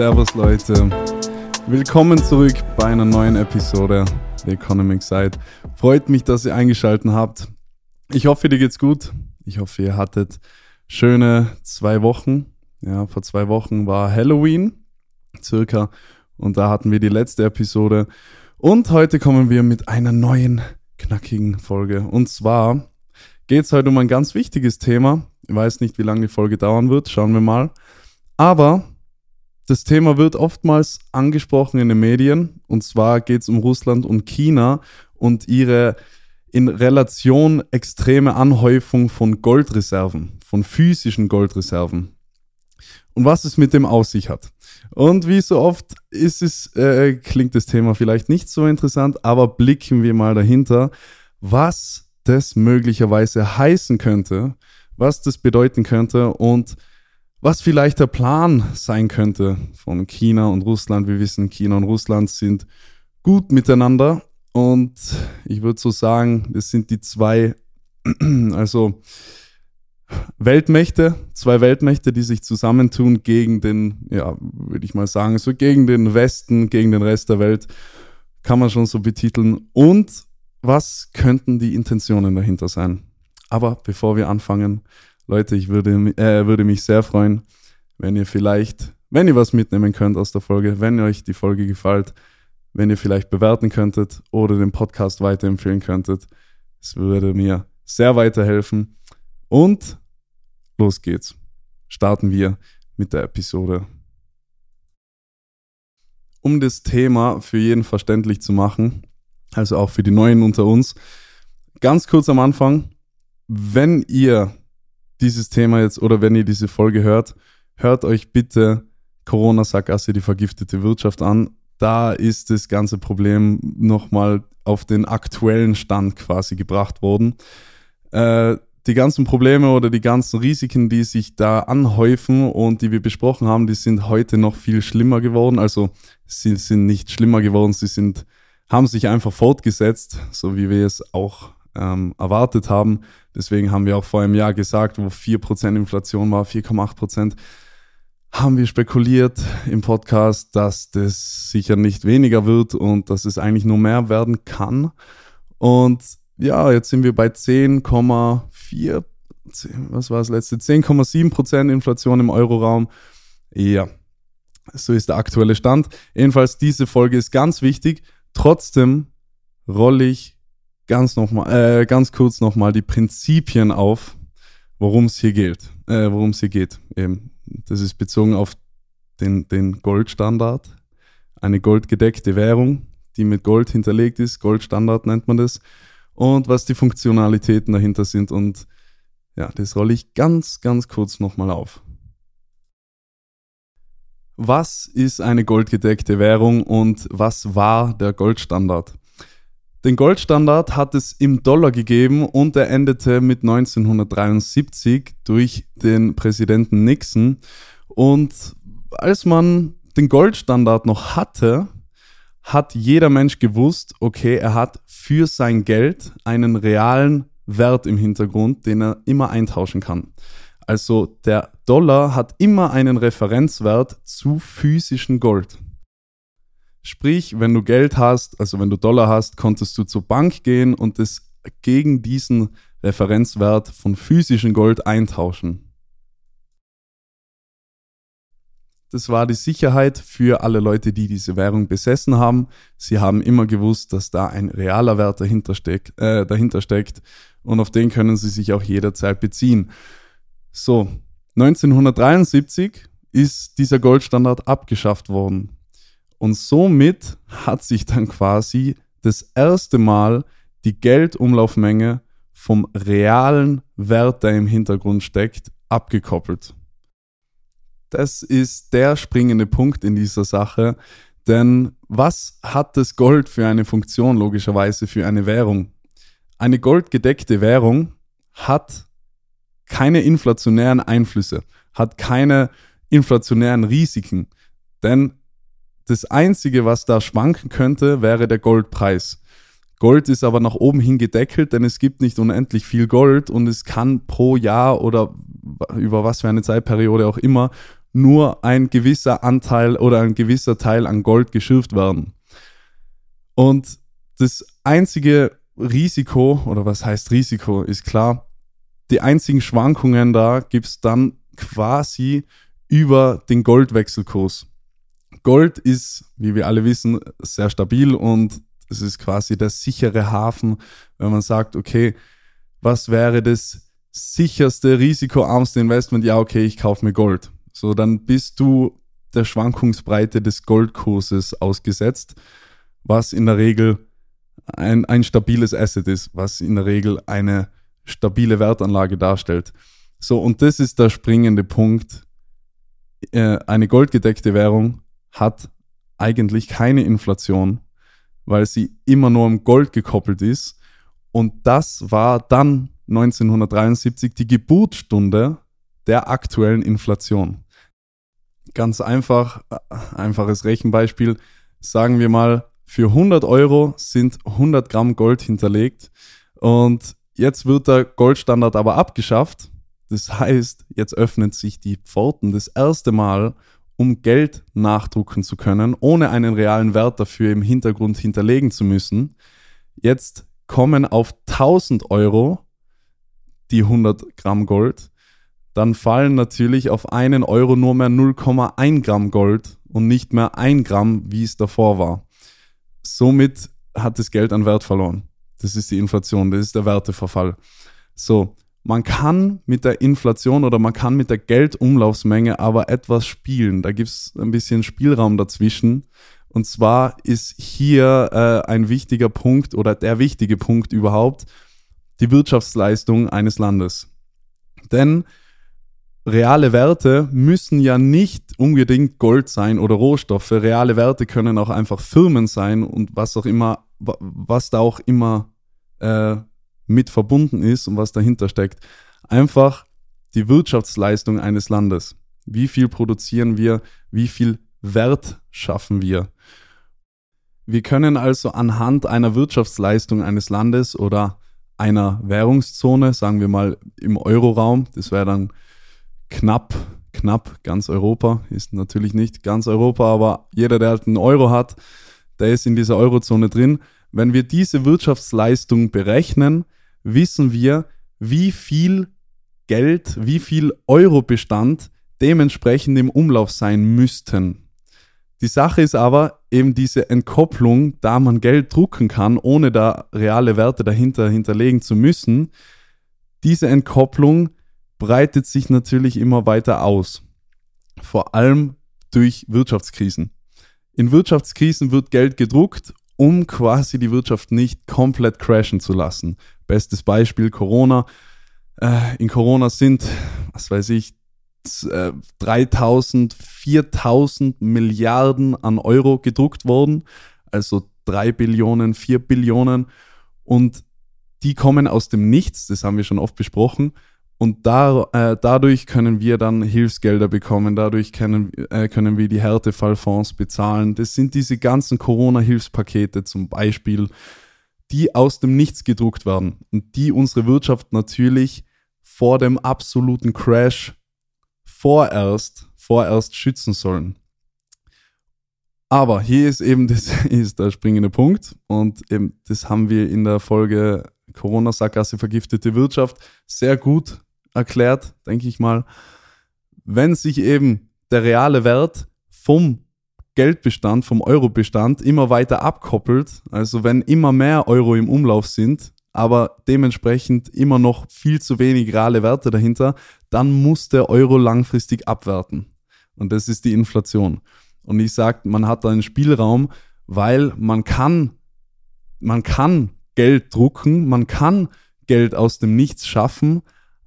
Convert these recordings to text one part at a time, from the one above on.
Servus Leute. Willkommen zurück bei einer neuen Episode der Economic Side. Freut mich, dass ihr eingeschaltet habt. Ich hoffe, dir geht's gut. Ich hoffe, ihr hattet schöne zwei Wochen. Ja, vor zwei Wochen war Halloween, circa. Und da hatten wir die letzte Episode. Und heute kommen wir mit einer neuen, knackigen Folge. Und zwar geht's heute um ein ganz wichtiges Thema. Ich weiß nicht, wie lange die Folge dauern wird. Schauen wir mal. Aber das Thema wird oftmals angesprochen in den Medien. Und zwar geht es um Russland und China und ihre in Relation extreme Anhäufung von Goldreserven, von physischen Goldreserven. Und was es mit dem aus sich hat. Und wie so oft ist es, äh, klingt das Thema vielleicht nicht so interessant, aber blicken wir mal dahinter, was das möglicherweise heißen könnte, was das bedeuten könnte und was vielleicht der Plan sein könnte von China und Russland. Wir wissen, China und Russland sind gut miteinander und ich würde so sagen, das sind die zwei, also Weltmächte, zwei Weltmächte, die sich zusammentun gegen den, ja, würde ich mal sagen, so gegen den Westen, gegen den Rest der Welt, kann man schon so betiteln. Und was könnten die Intentionen dahinter sein? Aber bevor wir anfangen, Leute, ich würde, äh, würde mich sehr freuen, wenn ihr vielleicht, wenn ihr was mitnehmen könnt aus der Folge, wenn euch die Folge gefällt, wenn ihr vielleicht bewerten könntet oder den Podcast weiterempfehlen könntet. Es würde mir sehr weiterhelfen. Und los geht's. Starten wir mit der Episode. Um das Thema für jeden verständlich zu machen, also auch für die Neuen unter uns, ganz kurz am Anfang, wenn ihr dieses Thema jetzt oder wenn ihr diese Folge hört, hört euch bitte Corona-Sackgasse, die vergiftete Wirtschaft an. Da ist das ganze Problem nochmal auf den aktuellen Stand quasi gebracht worden. Äh, die ganzen Probleme oder die ganzen Risiken, die sich da anhäufen und die wir besprochen haben, die sind heute noch viel schlimmer geworden. Also sie sind nicht schlimmer geworden, sie sind, haben sich einfach fortgesetzt, so wie wir es auch ähm, erwartet haben. Deswegen haben wir auch vor einem Jahr gesagt, wo 4% Inflation war, 4,8%, haben wir spekuliert im Podcast, dass das sicher nicht weniger wird und dass es eigentlich nur mehr werden kann. Und ja, jetzt sind wir bei 10,4, was war das letzte? 10,7% Inflation im Euroraum. Ja, so ist der aktuelle Stand. Jedenfalls, diese Folge ist ganz wichtig. Trotzdem rolle ich ganz noch mal, äh, ganz kurz nochmal die Prinzipien auf, worum es hier geht. Äh, worum es hier geht. Eben, das ist bezogen auf den, den Goldstandard, eine goldgedeckte Währung, die mit Gold hinterlegt ist. Goldstandard nennt man das. Und was die Funktionalitäten dahinter sind. Und ja, das rolle ich ganz, ganz kurz nochmal auf. Was ist eine goldgedeckte Währung und was war der Goldstandard? Den Goldstandard hat es im Dollar gegeben und er endete mit 1973 durch den Präsidenten Nixon. Und als man den Goldstandard noch hatte, hat jeder Mensch gewusst, okay, er hat für sein Geld einen realen Wert im Hintergrund, den er immer eintauschen kann. Also der Dollar hat immer einen Referenzwert zu physischem Gold. Sprich, wenn du Geld hast, also wenn du Dollar hast, konntest du zur Bank gehen und es gegen diesen Referenzwert von physischem Gold eintauschen. Das war die Sicherheit für alle Leute, die diese Währung besessen haben. Sie haben immer gewusst, dass da ein realer Wert dahinter, steck, äh, dahinter steckt und auf den können sie sich auch jederzeit beziehen. So, 1973 ist dieser Goldstandard abgeschafft worden. Und somit hat sich dann quasi das erste Mal die Geldumlaufmenge vom realen Wert, der im Hintergrund steckt, abgekoppelt. Das ist der springende Punkt in dieser Sache, denn was hat das Gold für eine Funktion logischerweise für eine Währung? Eine goldgedeckte Währung hat keine inflationären Einflüsse, hat keine inflationären Risiken, denn das Einzige, was da schwanken könnte, wäre der Goldpreis. Gold ist aber nach oben hin gedeckelt, denn es gibt nicht unendlich viel Gold und es kann pro Jahr oder über was für eine Zeitperiode auch immer nur ein gewisser Anteil oder ein gewisser Teil an Gold geschürft werden. Und das einzige Risiko, oder was heißt Risiko, ist klar, die einzigen Schwankungen da gibt es dann quasi über den Goldwechselkurs. Gold ist, wie wir alle wissen, sehr stabil und es ist quasi der sichere Hafen, wenn man sagt, okay, was wäre das sicherste, risikoarmste Investment? Ja, okay, ich kaufe mir Gold. So, dann bist du der Schwankungsbreite des Goldkurses ausgesetzt, was in der Regel ein, ein stabiles Asset ist, was in der Regel eine stabile Wertanlage darstellt. So, und das ist der springende Punkt. Äh, eine goldgedeckte Währung hat eigentlich keine Inflation, weil sie immer nur am Gold gekoppelt ist. Und das war dann 1973 die Geburtsstunde der aktuellen Inflation. Ganz einfach, äh, einfaches Rechenbeispiel. Sagen wir mal, für 100 Euro sind 100 Gramm Gold hinterlegt und jetzt wird der Goldstandard aber abgeschafft. Das heißt, jetzt öffnen sich die Pforten das erste Mal, um Geld nachdrucken zu können, ohne einen realen Wert dafür im Hintergrund hinterlegen zu müssen. Jetzt kommen auf 1000 Euro die 100 Gramm Gold. Dann fallen natürlich auf einen Euro nur mehr 0,1 Gramm Gold und nicht mehr 1 Gramm, wie es davor war somit hat das Geld an Wert verloren. Das ist die Inflation, das ist der Werteverfall. So, man kann mit der Inflation oder man kann mit der Geldumlaufsmenge aber etwas spielen. Da gibt es ein bisschen Spielraum dazwischen. Und zwar ist hier äh, ein wichtiger Punkt oder der wichtige Punkt überhaupt die Wirtschaftsleistung eines Landes. Denn reale Werte müssen ja nicht unbedingt Gold sein oder Rohstoffe. Reale Werte können auch einfach Firmen sein und was auch immer, was da auch immer äh, mit verbunden ist und was dahinter steckt. Einfach die Wirtschaftsleistung eines Landes. Wie viel produzieren wir? Wie viel Wert schaffen wir? Wir können also anhand einer Wirtschaftsleistung eines Landes oder einer Währungszone, sagen wir mal im Euroraum, das wäre dann knapp, knapp ganz Europa, ist natürlich nicht ganz Europa, aber jeder, der halt einen Euro hat, der ist in dieser Eurozone drin. Wenn wir diese Wirtschaftsleistung berechnen, wissen wir, wie viel Geld, wie viel Eurobestand dementsprechend im Umlauf sein müssten. Die Sache ist aber eben diese Entkopplung, da man Geld drucken kann, ohne da reale Werte dahinter hinterlegen zu müssen. Diese Entkopplung breitet sich natürlich immer weiter aus. Vor allem durch Wirtschaftskrisen. In Wirtschaftskrisen wird Geld gedruckt, um quasi die Wirtschaft nicht komplett crashen zu lassen. Bestes Beispiel Corona. Äh, in Corona sind, was weiß ich, 3000, 4000 Milliarden an Euro gedruckt worden. Also 3 Billionen, 4 Billionen. Und die kommen aus dem Nichts, das haben wir schon oft besprochen. Und da, äh, dadurch können wir dann Hilfsgelder bekommen, dadurch können, äh, können wir die Härtefallfonds bezahlen. Das sind diese ganzen Corona-Hilfspakete zum Beispiel, die aus dem Nichts gedruckt werden und die unsere Wirtschaft natürlich vor dem absoluten Crash vorerst, vorerst schützen sollen. Aber hier ist eben das ist der springende Punkt und eben das haben wir in der Folge Corona-Sackgasse vergiftete Wirtschaft sehr gut erklärt, denke ich mal, wenn sich eben der reale Wert vom Geldbestand, vom Eurobestand immer weiter abkoppelt, also wenn immer mehr Euro im Umlauf sind, aber dementsprechend immer noch viel zu wenig reale Werte dahinter, dann muss der Euro langfristig abwerten. Und das ist die Inflation. Und ich sage, man hat da einen Spielraum, weil man kann, man kann Geld drucken, man kann Geld aus dem Nichts schaffen,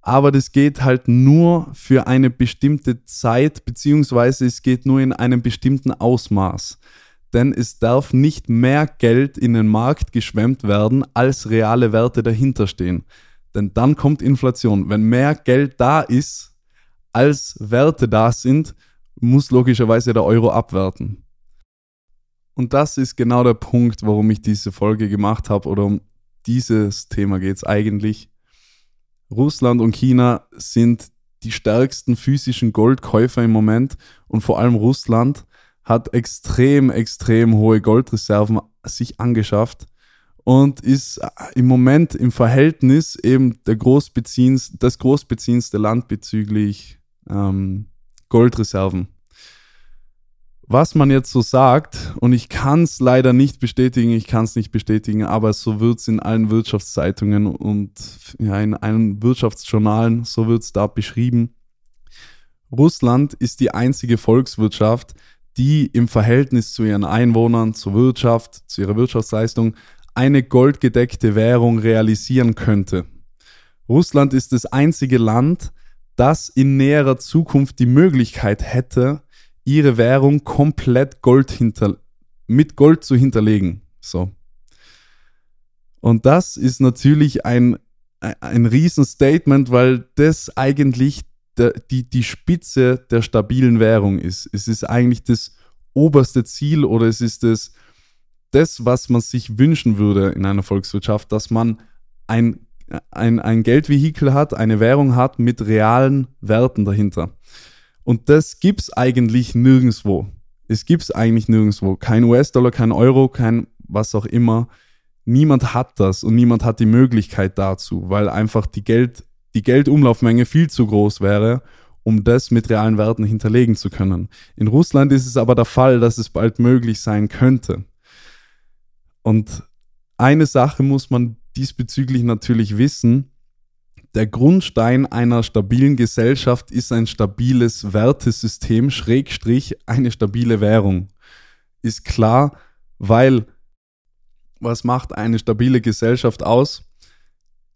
aber das geht halt nur für eine bestimmte Zeit, beziehungsweise es geht nur in einem bestimmten Ausmaß. Denn es darf nicht mehr Geld in den Markt geschwemmt werden, als reale Werte dahinter stehen. Denn dann kommt Inflation. Wenn mehr Geld da ist, als Werte da sind, muss logischerweise der Euro abwerten. Und das ist genau der Punkt, warum ich diese Folge gemacht habe oder um dieses Thema geht es eigentlich. Russland und China sind die stärksten physischen Goldkäufer im Moment und vor allem Russland hat extrem, extrem hohe Goldreserven sich angeschafft und ist im Moment im Verhältnis eben der Großbeziehens, das großbeziehendste Land bezüglich ähm, Goldreserven. Was man jetzt so sagt, und ich kann es leider nicht bestätigen, ich kann es nicht bestätigen, aber so wird es in allen Wirtschaftszeitungen und ja, in allen Wirtschaftsjournalen, so wird es da beschrieben. Russland ist die einzige Volkswirtschaft, die im Verhältnis zu ihren Einwohnern, zur Wirtschaft, zu ihrer Wirtschaftsleistung eine goldgedeckte Währung realisieren könnte. Russland ist das einzige Land, das in näherer Zukunft die Möglichkeit hätte, ihre Währung komplett Gold hinter, mit Gold zu hinterlegen. So. Und das ist natürlich ein, ein Riesenstatement, weil das eigentlich der, die, die Spitze der stabilen Währung ist. Es ist eigentlich das oberste Ziel oder es ist das, das, was man sich wünschen würde in einer Volkswirtschaft, dass man ein, ein, ein Geldvehikel hat, eine Währung hat mit realen Werten dahinter. Und das gibt es eigentlich nirgendwo. Es gibt es eigentlich nirgendwo. Kein US-Dollar, kein Euro, kein was auch immer. Niemand hat das und niemand hat die Möglichkeit dazu, weil einfach die Geld, die Geldumlaufmenge viel zu groß wäre, um das mit realen Werten hinterlegen zu können. In Russland ist es aber der Fall, dass es bald möglich sein könnte. Und eine Sache muss man diesbezüglich natürlich wissen, der Grundstein einer stabilen Gesellschaft ist ein stabiles Wertesystem, Schrägstrich eine stabile Währung. Ist klar, weil was macht eine stabile Gesellschaft aus?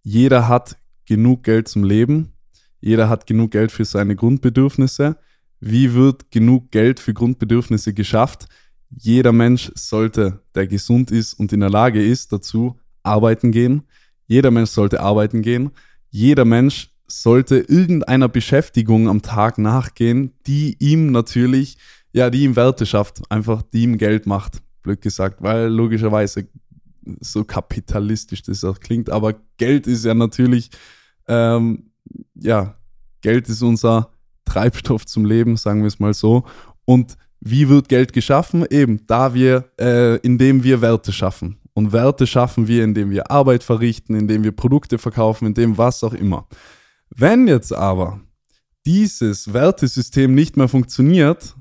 Jeder hat genug Geld zum Leben, jeder hat genug Geld für seine Grundbedürfnisse. Wie wird genug Geld für Grundbedürfnisse geschafft? Jeder Mensch sollte, der gesund ist und in der Lage ist, dazu arbeiten gehen. Jeder Mensch sollte arbeiten gehen jeder Mensch sollte irgendeiner Beschäftigung am Tag nachgehen, die ihm natürlich, ja, die ihm Werte schafft, einfach die ihm Geld macht, blöd gesagt, weil logischerweise so kapitalistisch das auch klingt, aber Geld ist ja natürlich, ähm, ja, Geld ist unser Treibstoff zum Leben, sagen wir es mal so. Und wie wird Geld geschaffen? Eben, da wir, äh, indem wir Werte schaffen. Und Werte schaffen wir, indem wir Arbeit verrichten, indem wir Produkte verkaufen, indem was auch immer. Wenn jetzt aber dieses Wertesystem nicht mehr funktioniert,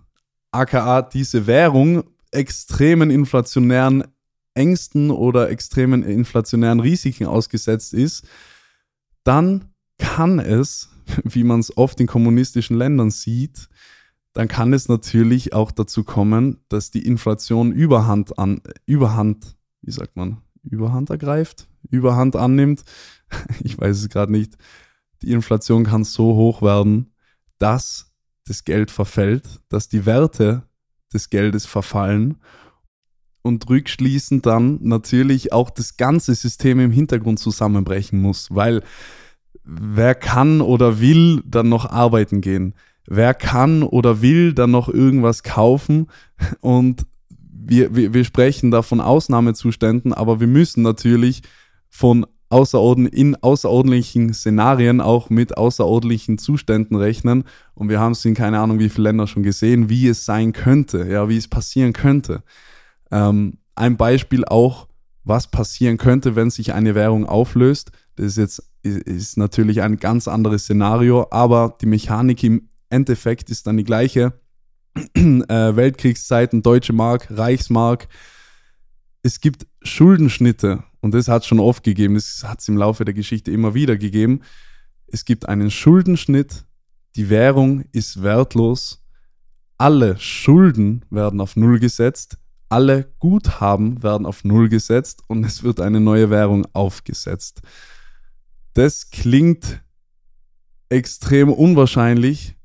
aka diese Währung extremen inflationären Ängsten oder extremen inflationären Risiken ausgesetzt ist, dann kann es, wie man es oft in kommunistischen Ländern sieht, dann kann es natürlich auch dazu kommen, dass die Inflation Überhand an Überhand wie sagt man, Überhand ergreift, Überhand annimmt. Ich weiß es gerade nicht. Die Inflation kann so hoch werden, dass das Geld verfällt, dass die Werte des Geldes verfallen und rückschließend dann natürlich auch das ganze System im Hintergrund zusammenbrechen muss, weil wer kann oder will dann noch arbeiten gehen? Wer kann oder will dann noch irgendwas kaufen und wir, wir, wir sprechen da von Ausnahmezuständen, aber wir müssen natürlich von außerordn in außerordentlichen Szenarien auch mit außerordentlichen Zuständen rechnen. Und wir haben es in keine Ahnung wie viele Länder schon gesehen, wie es sein könnte, ja, wie es passieren könnte. Ähm, ein Beispiel auch, was passieren könnte, wenn sich eine Währung auflöst. Das ist jetzt ist natürlich ein ganz anderes Szenario, aber die Mechanik im Endeffekt ist dann die gleiche. äh, Weltkriegszeiten, Deutsche Mark, Reichsmark. Es gibt Schuldenschnitte und das hat es schon oft gegeben, das hat es im Laufe der Geschichte immer wieder gegeben. Es gibt einen Schuldenschnitt, die Währung ist wertlos, alle Schulden werden auf Null gesetzt, alle Guthaben werden auf Null gesetzt und es wird eine neue Währung aufgesetzt. Das klingt extrem unwahrscheinlich,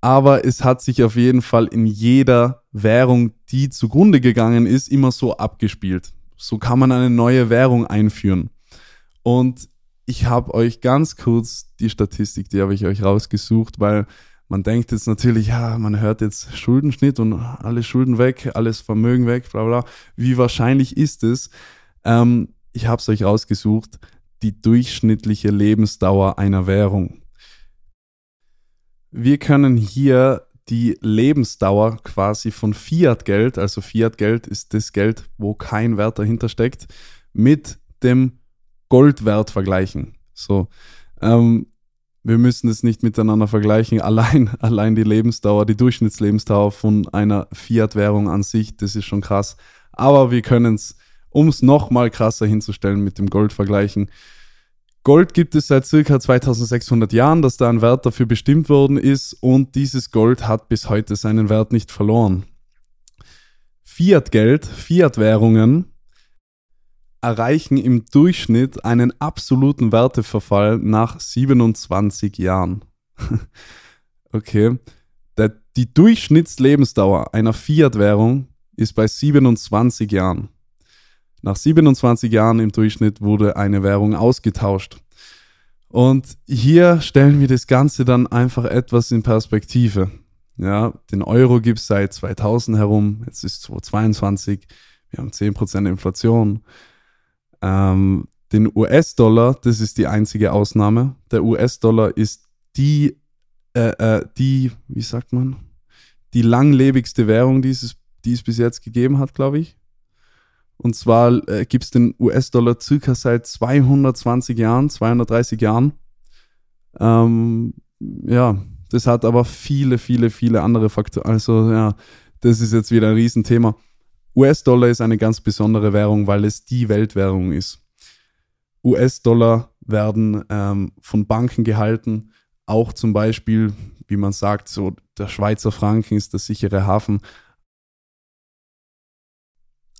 aber es hat sich auf jeden Fall in jeder Währung, die zugrunde gegangen ist, immer so abgespielt. So kann man eine neue Währung einführen. Und ich habe euch ganz kurz die Statistik, die habe ich euch rausgesucht, weil man denkt jetzt natürlich, ja, man hört jetzt Schuldenschnitt und alle Schulden weg, alles Vermögen weg, bla bla. Wie wahrscheinlich ist es? Ähm, ich habe es euch rausgesucht, die durchschnittliche Lebensdauer einer Währung. Wir können hier die Lebensdauer quasi von Fiat-Geld, also Fiat-Geld ist das Geld, wo kein Wert dahinter steckt, mit dem Goldwert vergleichen. So, ähm, wir müssen es nicht miteinander vergleichen. Allein, allein die Lebensdauer, die Durchschnittslebensdauer von einer Fiat-Währung an sich, das ist schon krass. Aber wir können es, um es nochmal krasser hinzustellen, mit dem Gold vergleichen. Gold gibt es seit circa 2600 Jahren, dass da ein Wert dafür bestimmt worden ist und dieses Gold hat bis heute seinen Wert nicht verloren. Fiat-Geld, Fiat-Währungen erreichen im Durchschnitt einen absoluten Werteverfall nach 27 Jahren. okay. Die Durchschnittslebensdauer einer Fiat-Währung ist bei 27 Jahren. Nach 27 Jahren im Durchschnitt wurde eine Währung ausgetauscht. Und hier stellen wir das Ganze dann einfach etwas in Perspektive. Ja, den Euro gibt es seit 2000 herum, jetzt ist 2022, wir haben 10% Inflation. Ähm, den US-Dollar, das ist die einzige Ausnahme. Der US-Dollar ist die, äh, äh, die, wie sagt man, die langlebigste Währung, die es, die es bis jetzt gegeben hat, glaube ich. Und zwar äh, gibt es den US-Dollar circa seit 220 Jahren, 230 Jahren. Ähm, ja, das hat aber viele, viele, viele andere Faktoren. Also ja, das ist jetzt wieder ein Riesenthema. US-Dollar ist eine ganz besondere Währung, weil es die Weltwährung ist. US-Dollar werden ähm, von Banken gehalten, auch zum Beispiel, wie man sagt, so der Schweizer Franken ist der sichere Hafen.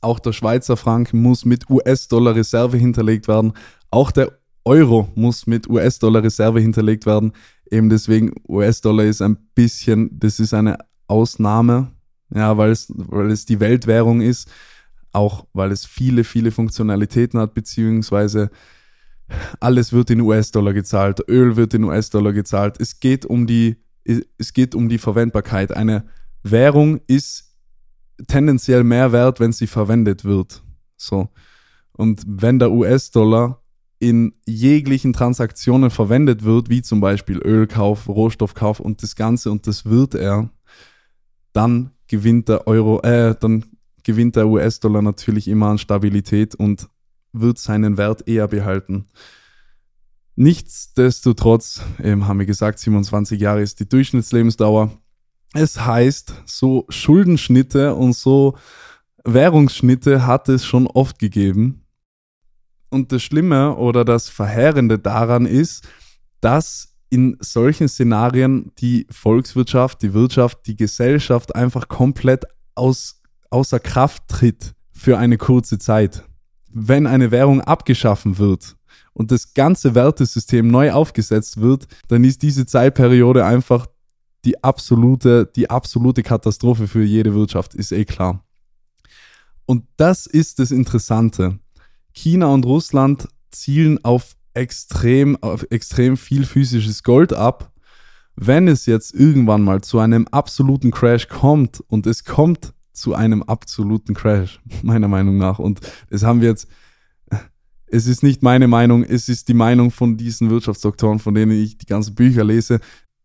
Auch der Schweizer Franken muss mit US-Dollar Reserve hinterlegt werden. Auch der Euro muss mit US-Dollar Reserve hinterlegt werden. Eben deswegen US-Dollar ist ein bisschen, das ist eine Ausnahme, ja, weil es, weil es die Weltwährung ist, auch weil es viele, viele Funktionalitäten hat, beziehungsweise alles wird in US-Dollar gezahlt, Öl wird in US-Dollar gezahlt. Es geht um die, es geht um die Verwendbarkeit. Eine Währung ist tendenziell mehr wert, wenn sie verwendet wird. So. Und wenn der US-Dollar in jeglichen Transaktionen verwendet wird, wie zum Beispiel Ölkauf, Rohstoffkauf und das Ganze, und das wird er, dann gewinnt der Euro, äh, dann gewinnt der US-Dollar natürlich immer an Stabilität und wird seinen Wert eher behalten. Nichtsdestotrotz, haben wir gesagt, 27 Jahre ist die Durchschnittslebensdauer. Es heißt, so Schuldenschnitte und so Währungsschnitte hat es schon oft gegeben. Und das Schlimme oder das Verheerende daran ist, dass in solchen Szenarien die Volkswirtschaft, die Wirtschaft, die Gesellschaft einfach komplett aus, außer Kraft tritt für eine kurze Zeit. Wenn eine Währung abgeschaffen wird und das ganze Wertesystem neu aufgesetzt wird, dann ist diese Zeitperiode einfach die absolute, die absolute Katastrophe für jede Wirtschaft, ist eh klar. Und das ist das Interessante. China und Russland zielen auf extrem, extrem viel physisches Gold ab. Wenn es jetzt irgendwann mal zu einem absoluten Crash kommt und es kommt zu einem absoluten Crash, meiner Meinung nach, und das haben wir jetzt, es ist nicht meine Meinung, es ist die Meinung von diesen Wirtschaftsdoktoren, von denen ich die ganzen Bücher lese.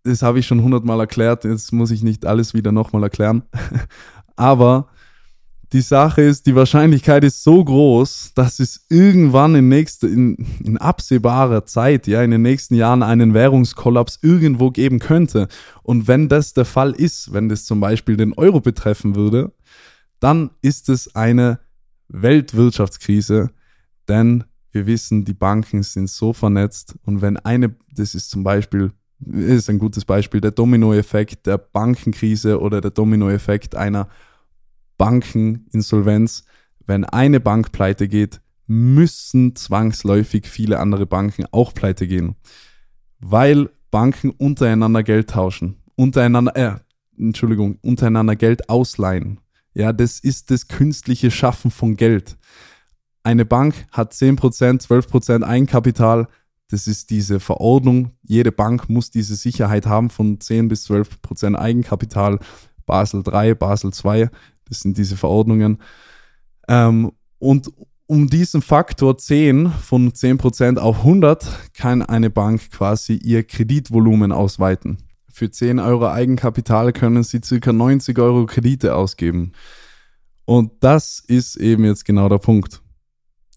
Das habe ich schon hundertmal erklärt, jetzt muss ich nicht alles wieder nochmal erklären. Aber die Sache ist, die Wahrscheinlichkeit ist so groß, dass es irgendwann in, nächste, in, in absehbarer Zeit, ja, in den nächsten Jahren einen Währungskollaps irgendwo geben könnte. Und wenn das der Fall ist, wenn das zum Beispiel den Euro betreffen würde, dann ist es eine Weltwirtschaftskrise, denn wir wissen, die Banken sind so vernetzt und wenn eine, das ist zum Beispiel, ist ein gutes Beispiel, der Dominoeffekt der Bankenkrise oder der Dominoeffekt einer Bankeninsolvenz. Wenn eine Bank pleite geht, müssen zwangsläufig viele andere Banken auch pleite gehen, weil Banken untereinander Geld tauschen, untereinander, äh, Entschuldigung, untereinander Geld ausleihen. Ja, das ist das künstliche Schaffen von Geld. Eine Bank hat 10%, 12% Eigenkapital. Das ist diese Verordnung. Jede Bank muss diese Sicherheit haben von 10 bis 12% Eigenkapital. Basel 3, Basel 2 das sind diese Verordnungen. Ähm, und um diesen Faktor 10 von 10% auf 100 kann eine Bank quasi ihr Kreditvolumen ausweiten. für 10 Euro Eigenkapital können sie circa 90 Euro Kredite ausgeben. Und das ist eben jetzt genau der Punkt.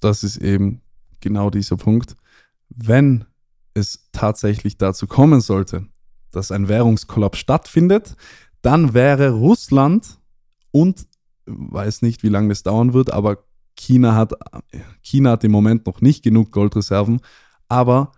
Das ist eben genau dieser Punkt. Wenn es tatsächlich dazu kommen sollte, dass ein Währungskollaps stattfindet, dann wäre Russland und weiß nicht, wie lange das dauern wird, aber China hat, China hat im Moment noch nicht genug Goldreserven, aber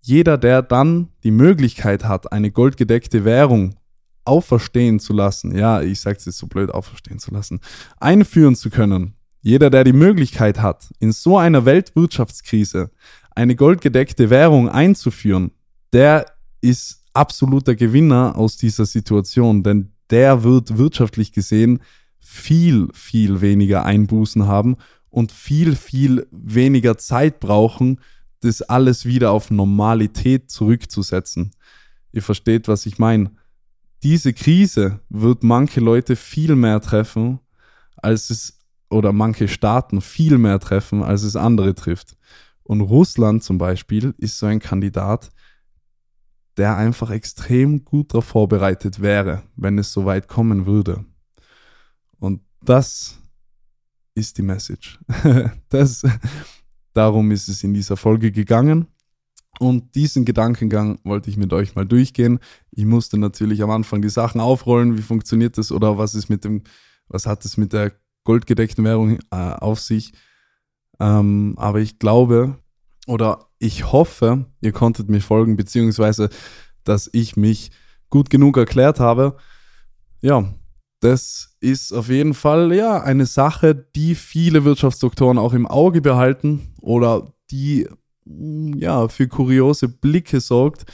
jeder, der dann die Möglichkeit hat, eine goldgedeckte Währung auferstehen zu lassen, ja, ich sage es jetzt so blöd, auferstehen zu lassen, einführen zu können, jeder, der die Möglichkeit hat, in so einer Weltwirtschaftskrise eine goldgedeckte Währung einzuführen, der ist absoluter Gewinner aus dieser Situation, denn der wird wirtschaftlich gesehen viel, viel weniger Einbußen haben und viel, viel weniger Zeit brauchen, das alles wieder auf Normalität zurückzusetzen. Ihr versteht, was ich meine. Diese Krise wird manche Leute viel mehr treffen, als es, oder manche Staaten viel mehr treffen, als es andere trifft. Und Russland zum Beispiel ist so ein Kandidat, der einfach extrem gut darauf vorbereitet wäre, wenn es so weit kommen würde. Und das ist die Message. das, darum ist es in dieser Folge gegangen. Und diesen Gedankengang wollte ich mit euch mal durchgehen. Ich musste natürlich am Anfang die Sachen aufrollen. Wie funktioniert das oder was ist mit dem, was hat es mit der goldgedeckten Währung äh, auf sich? Ähm, aber ich glaube oder ich hoffe, ihr konntet mir folgen, beziehungsweise, dass ich mich gut genug erklärt habe. Ja, das ist auf jeden Fall ja eine Sache, die viele Wirtschaftsdoktoren auch im Auge behalten oder die mm, ja für kuriose Blicke sorgt.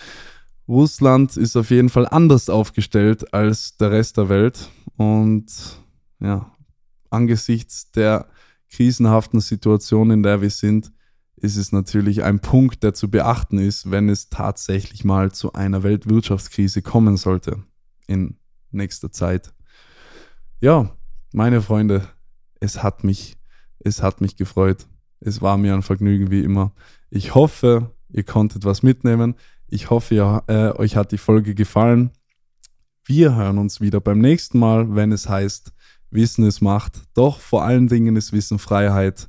Russland ist auf jeden Fall anders aufgestellt als der Rest der Welt und ja, angesichts der krisenhaften Situation, in der wir sind, ist es natürlich ein Punkt, der zu beachten ist, wenn es tatsächlich mal zu einer Weltwirtschaftskrise kommen sollte in nächster Zeit. Ja, meine Freunde, es hat mich, es hat mich gefreut. Es war mir ein Vergnügen wie immer. Ich hoffe, ihr konntet was mitnehmen. Ich hoffe, ihr, äh, euch hat die Folge gefallen. Wir hören uns wieder beim nächsten Mal, wenn es heißt, Wissen ist Macht, doch vor allen Dingen ist Wissen Freiheit.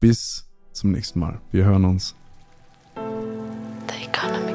Bis zum nächsten Mal. Wir hören uns. The economy.